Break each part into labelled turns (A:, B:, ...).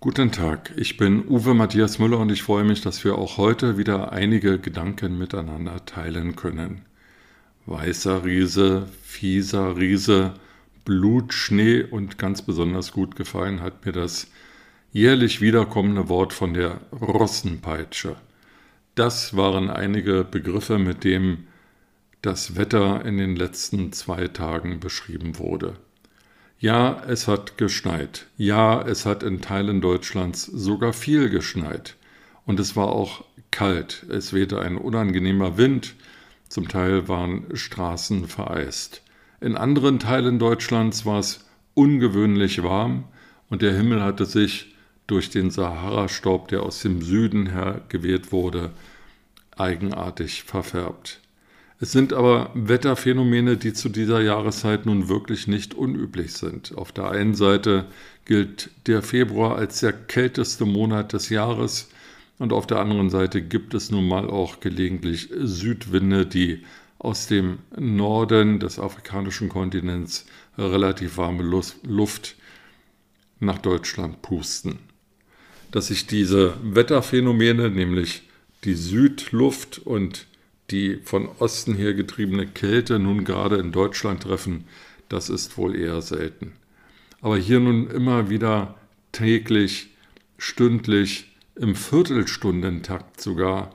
A: Guten Tag, ich bin Uwe Matthias Müller und ich freue mich, dass wir auch heute wieder einige Gedanken miteinander teilen können. Weißer Riese, fieser Riese, Blutschnee und ganz besonders gut gefallen hat mir das jährlich wiederkommende Wort von der Rossenpeitsche. Das waren einige Begriffe, mit denen das Wetter in den letzten zwei Tagen beschrieben wurde. Ja, es hat geschneit. Ja, es hat in Teilen Deutschlands sogar viel geschneit. Und es war auch kalt. Es wehte ein unangenehmer Wind. Zum Teil waren Straßen vereist. In anderen Teilen Deutschlands war es ungewöhnlich warm und der Himmel hatte sich durch den Sahara-Staub, der aus dem Süden her geweht wurde, eigenartig verfärbt. Es sind aber Wetterphänomene, die zu dieser Jahreszeit nun wirklich nicht unüblich sind. Auf der einen Seite gilt der Februar als der kälteste Monat des Jahres und auf der anderen Seite gibt es nun mal auch gelegentlich Südwinde, die aus dem Norden des afrikanischen Kontinents relativ warme Luft nach Deutschland pusten. Dass sich diese Wetterphänomene, nämlich die Südluft und die von Osten her getriebene Kälte nun gerade in Deutschland treffen, das ist wohl eher selten. Aber hier nun immer wieder täglich, stündlich, im Viertelstundentakt sogar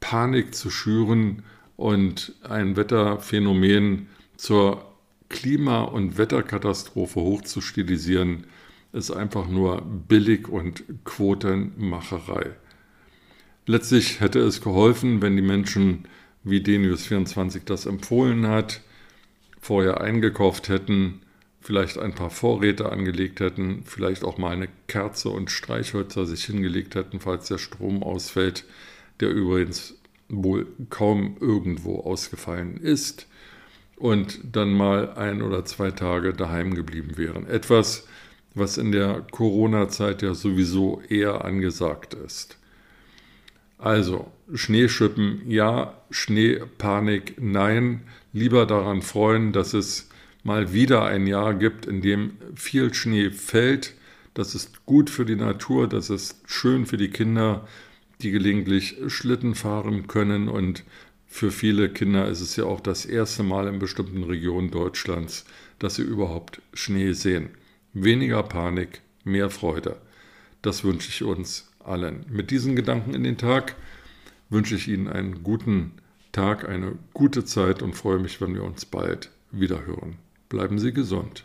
A: Panik zu schüren und ein Wetterphänomen zur Klima- und Wetterkatastrophe hochzustilisieren, ist einfach nur billig und Quotenmacherei. Letztlich hätte es geholfen, wenn die Menschen wie Denius24 das empfohlen hat, vorher eingekauft hätten, vielleicht ein paar Vorräte angelegt hätten, vielleicht auch mal eine Kerze und Streichhölzer sich hingelegt hätten, falls der Strom ausfällt, der übrigens wohl kaum irgendwo ausgefallen ist, und dann mal ein oder zwei Tage daheim geblieben wären. Etwas, was in der Corona-Zeit ja sowieso eher angesagt ist. Also Schneeschippen ja, Schneepanik nein. Lieber daran freuen, dass es mal wieder ein Jahr gibt, in dem viel Schnee fällt. Das ist gut für die Natur, das ist schön für die Kinder, die gelegentlich Schlitten fahren können und für viele Kinder ist es ja auch das erste Mal in bestimmten Regionen Deutschlands, dass sie überhaupt Schnee sehen. Weniger Panik, mehr Freude. Das wünsche ich uns allen. Mit diesen Gedanken in den Tag wünsche ich Ihnen einen guten Tag, eine gute Zeit und freue mich, wenn wir uns bald wieder hören. Bleiben Sie gesund.